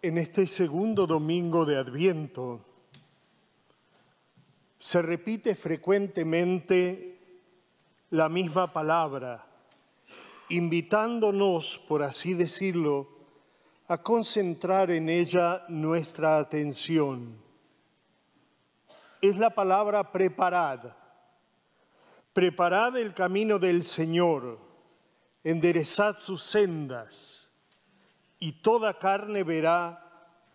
En este segundo domingo de Adviento se repite frecuentemente la misma palabra, invitándonos, por así decirlo, a concentrar en ella nuestra atención. Es la palabra preparad. Preparad el camino del Señor, enderezad sus sendas, y toda carne verá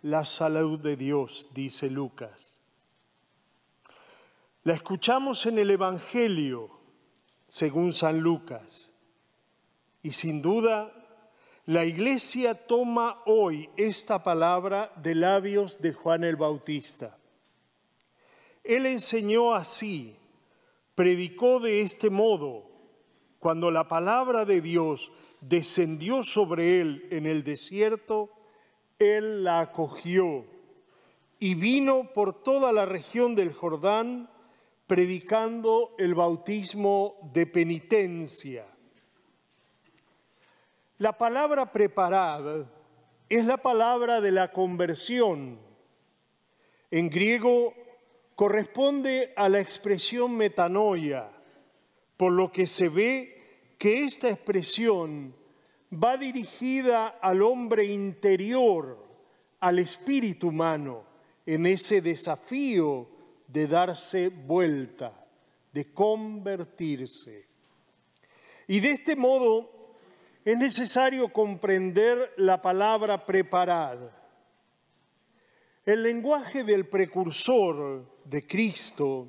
la salud de Dios, dice Lucas. La escuchamos en el Evangelio, según San Lucas, y sin duda la Iglesia toma hoy esta palabra de labios de Juan el Bautista. Él enseñó así, predicó de este modo, cuando la palabra de Dios descendió sobre él en el desierto, él la acogió y vino por toda la región del Jordán predicando el bautismo de penitencia. La palabra preparad es la palabra de la conversión. En griego corresponde a la expresión metanoia, por lo que se ve que esta expresión va dirigida al hombre interior, al espíritu humano, en ese desafío de darse vuelta, de convertirse. Y de este modo es necesario comprender la palabra preparad. El lenguaje del precursor de Cristo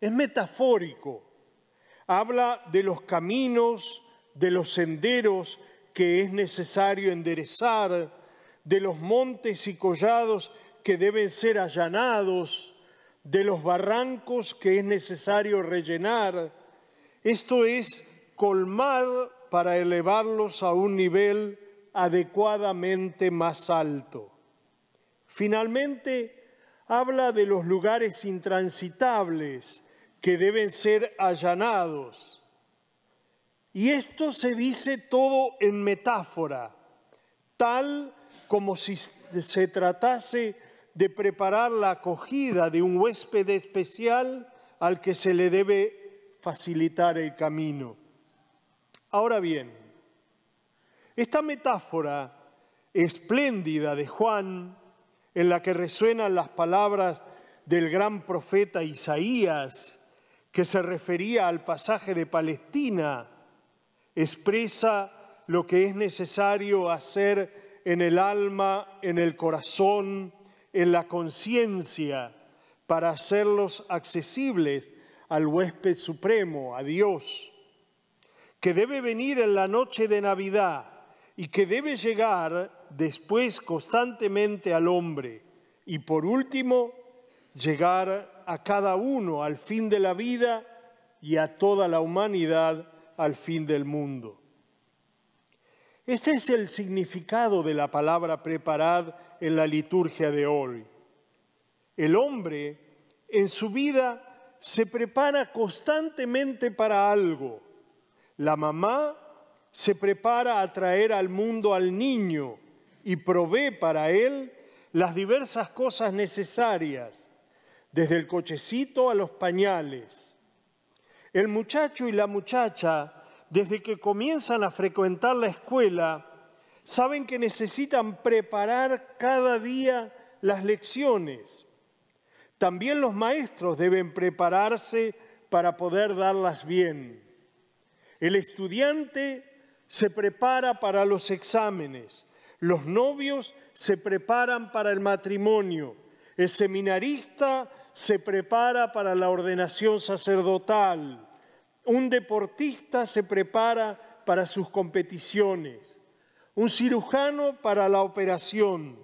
es metafórico. Habla de los caminos, de los senderos que es necesario enderezar, de los montes y collados que deben ser allanados, de los barrancos que es necesario rellenar. Esto es colmar para elevarlos a un nivel adecuadamente más alto. Finalmente, habla de los lugares intransitables que deben ser allanados. Y esto se dice todo en metáfora, tal como si se tratase de preparar la acogida de un huésped especial al que se le debe facilitar el camino. Ahora bien, esta metáfora espléndida de Juan, en la que resuenan las palabras del gran profeta Isaías, que se refería al pasaje de Palestina, expresa lo que es necesario hacer en el alma, en el corazón, en la conciencia para hacerlos accesibles al huésped supremo, a Dios, que debe venir en la noche de Navidad y que debe llegar después constantemente al hombre. Y por último llegar a cada uno al fin de la vida y a toda la humanidad al fin del mundo. Este es el significado de la palabra preparad en la liturgia de hoy. El hombre en su vida se prepara constantemente para algo. La mamá se prepara a traer al mundo al niño y provee para él las diversas cosas necesarias, desde el cochecito a los pañales. El muchacho y la muchacha, desde que comienzan a frecuentar la escuela, saben que necesitan preparar cada día las lecciones. También los maestros deben prepararse para poder darlas bien. El estudiante se prepara para los exámenes, los novios se preparan para el matrimonio, el seminarista se prepara para la ordenación sacerdotal, un deportista se prepara para sus competiciones un cirujano para la operación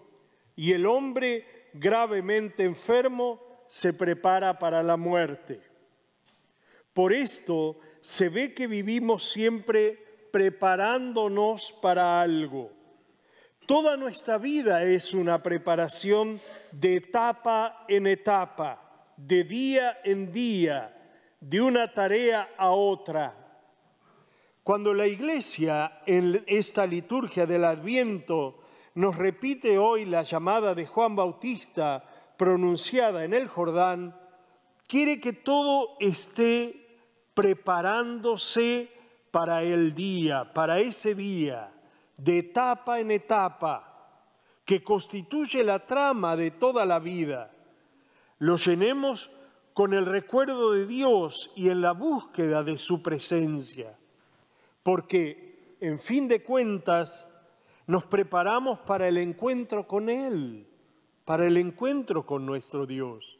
y el hombre gravemente enfermo se prepara para la muerte. Por esto se ve que vivimos siempre preparándonos para algo. Toda nuestra vida es una preparación de etapa en etapa, de día en día, de una tarea a otra cuando la iglesia en esta liturgia del Adviento nos repite hoy la llamada de Juan Bautista pronunciada en el Jordán, quiere que todo esté preparándose para el día, para ese día, de etapa en etapa, que constituye la trama de toda la vida. Lo llenemos con el recuerdo de Dios y en la búsqueda de su presencia, porque, en fin de cuentas, nos preparamos para el encuentro con Él, para el encuentro con nuestro Dios.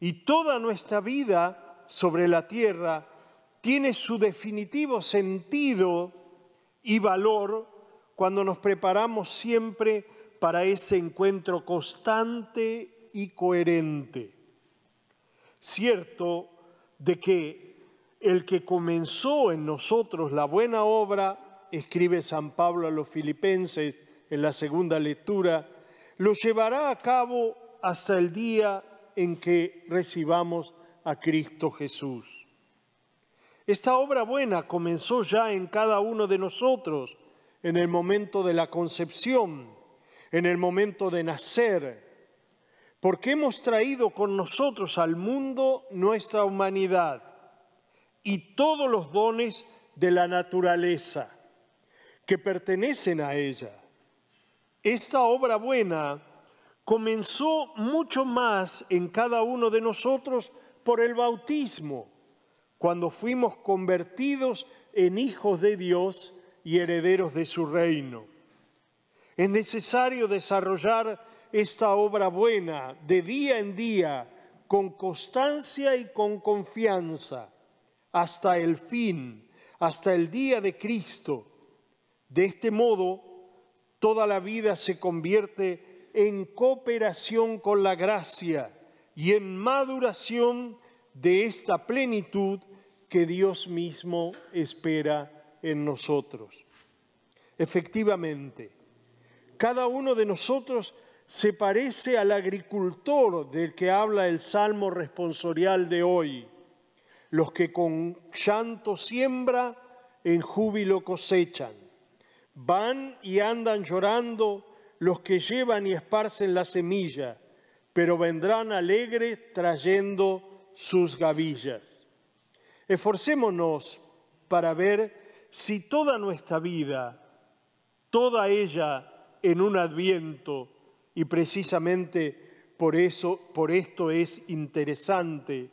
Y toda nuestra vida sobre la tierra tiene su definitivo sentido y valor cuando nos preparamos siempre para ese encuentro constante y coherente. Cierto de que el que comenzó en nosotros la buena obra, escribe San Pablo a los filipenses en la segunda lectura, lo llevará a cabo hasta el día en que recibamos a Cristo Jesús. Esta obra buena comenzó ya en cada uno de nosotros en el momento de la concepción, en el momento de nacer, porque hemos traído con nosotros al mundo nuestra humanidad y todos los dones de la naturaleza que pertenecen a ella. Esta obra buena comenzó mucho más en cada uno de nosotros por el bautismo, cuando fuimos convertidos en hijos de Dios y herederos de su reino. Es necesario desarrollar esta obra buena de día en día, con constancia y con confianza, hasta el fin, hasta el día de Cristo. De este modo, toda la vida se convierte en cooperación con la gracia y en maduración de esta plenitud que Dios mismo espera en nosotros. Efectivamente, cada uno de nosotros se parece al agricultor del que habla el Salmo responsorial de hoy, los que con llanto siembra, en júbilo cosechan. Van y andan llorando los que llevan y esparcen la semilla, pero vendrán alegres trayendo sus gavillas. Esforcémonos para ver si toda nuestra vida, toda ella en un adviento, y precisamente por eso, por esto es interesante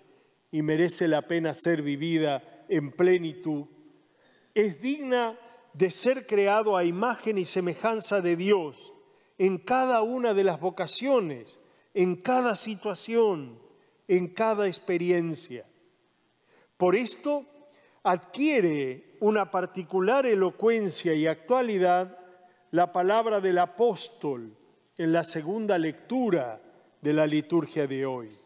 y merece la pena ser vivida en plenitud, es digna de ser creado a imagen y semejanza de Dios en cada una de las vocaciones, en cada situación, en cada experiencia. Por esto adquiere una particular elocuencia y actualidad la palabra del apóstol en la segunda lectura de la liturgia de hoy.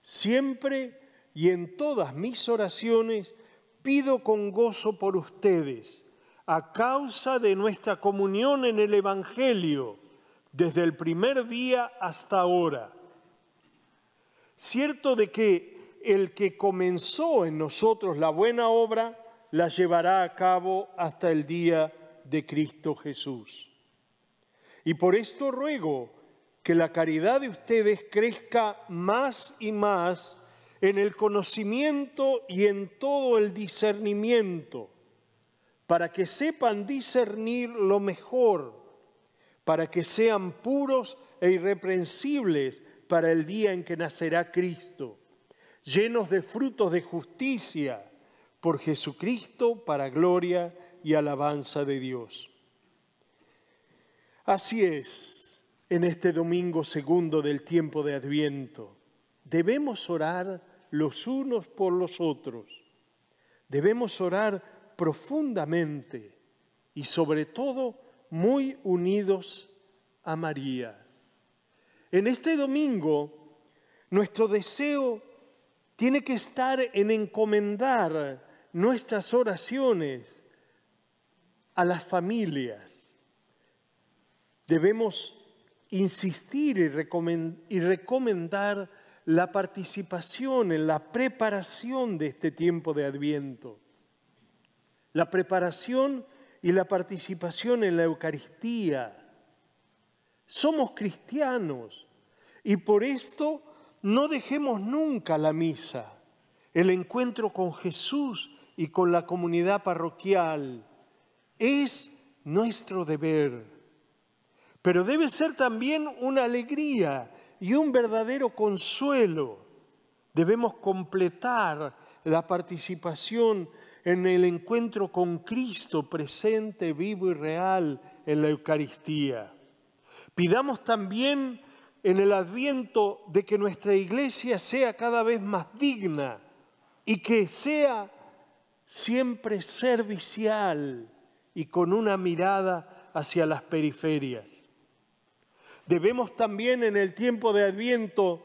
Siempre y en todas mis oraciones pido con gozo por ustedes, a causa de nuestra comunión en el Evangelio, desde el primer día hasta ahora. Cierto de que el que comenzó en nosotros la buena obra, la llevará a cabo hasta el día de Cristo Jesús. Y por esto ruego que la caridad de ustedes crezca más y más en el conocimiento y en todo el discernimiento, para que sepan discernir lo mejor, para que sean puros e irreprensibles para el día en que nacerá Cristo, llenos de frutos de justicia por Jesucristo para gloria y alabanza de Dios. Así es, en este domingo segundo del tiempo de Adviento, debemos orar los unos por los otros. Debemos orar profundamente y sobre todo muy unidos a María. En este domingo, nuestro deseo tiene que estar en encomendar nuestras oraciones a las familias debemos insistir y recomendar la participación en la preparación de este tiempo de Adviento. La preparación y la participación en la Eucaristía, somos cristianos y por esto no dejemos nunca la misa, el encuentro con Jesús y con la comunidad parroquial. Es nuestro deber, pero debe ser también una alegría y un verdadero consuelo. Debemos completar la participación en el encuentro con Cristo presente, vivo y real en la Eucaristía. Pidamos también en el adviento de que nuestra iglesia sea cada vez más digna y que sea siempre servicial y con una mirada hacia las periferias. Debemos también en el tiempo de adviento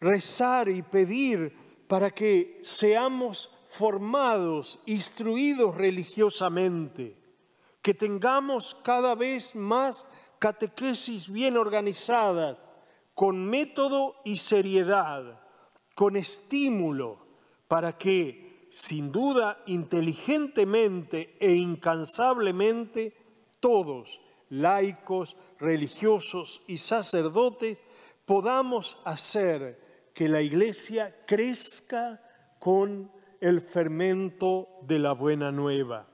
rezar y pedir para que seamos formados, instruidos religiosamente, que tengamos cada vez más catequesis bien organizadas, con método y seriedad, con estímulo, para que, sin duda, inteligentemente e incansablemente, todos, laicos, religiosos y sacerdotes, podamos hacer que la iglesia crezca con el fermento de la buena nueva.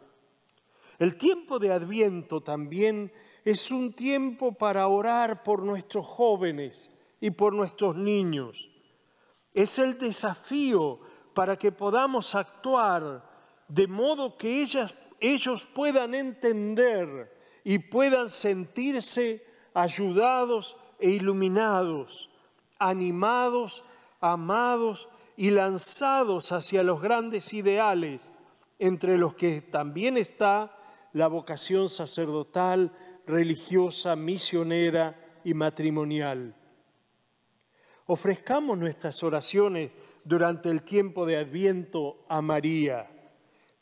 El tiempo de Adviento también es un tiempo para orar por nuestros jóvenes y por nuestros niños. Es el desafío para que podamos actuar de modo que ellas, ellos puedan entender y puedan sentirse ayudados e iluminados, animados, amados y lanzados hacia los grandes ideales, entre los que también está la vocación sacerdotal, religiosa, misionera y matrimonial. Ofrezcamos nuestras oraciones durante el tiempo de Adviento a María,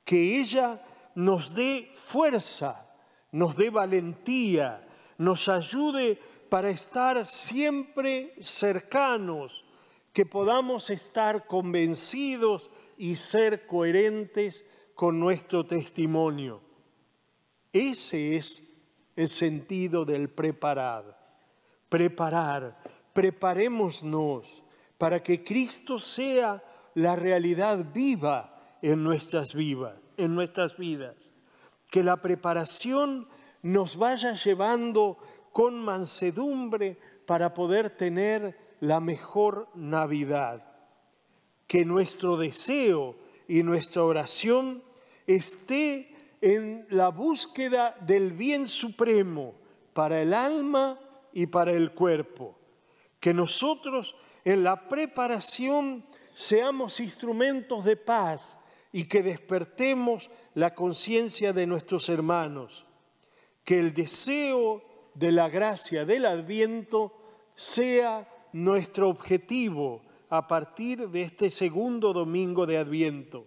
que ella nos dé fuerza, nos dé valentía, nos ayude para estar siempre cercanos, que podamos estar convencidos y ser coherentes con nuestro testimonio. Ese es el sentido del preparar. Preparar, preparémonos para que Cristo sea la realidad viva en nuestras en nuestras vidas. Que la preparación nos vaya llevando con mansedumbre para poder tener la mejor Navidad. Que nuestro deseo y nuestra oración esté en la búsqueda del bien supremo para el alma y para el cuerpo. Que nosotros en la preparación seamos instrumentos de paz y que despertemos la conciencia de nuestros hermanos. Que el deseo de la gracia del adviento sea nuestro objetivo a partir de este segundo domingo de adviento,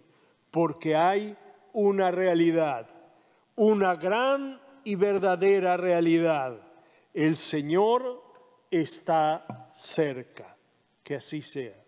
porque hay una realidad, una gran y verdadera realidad. El Señor está cerca. Que así sea.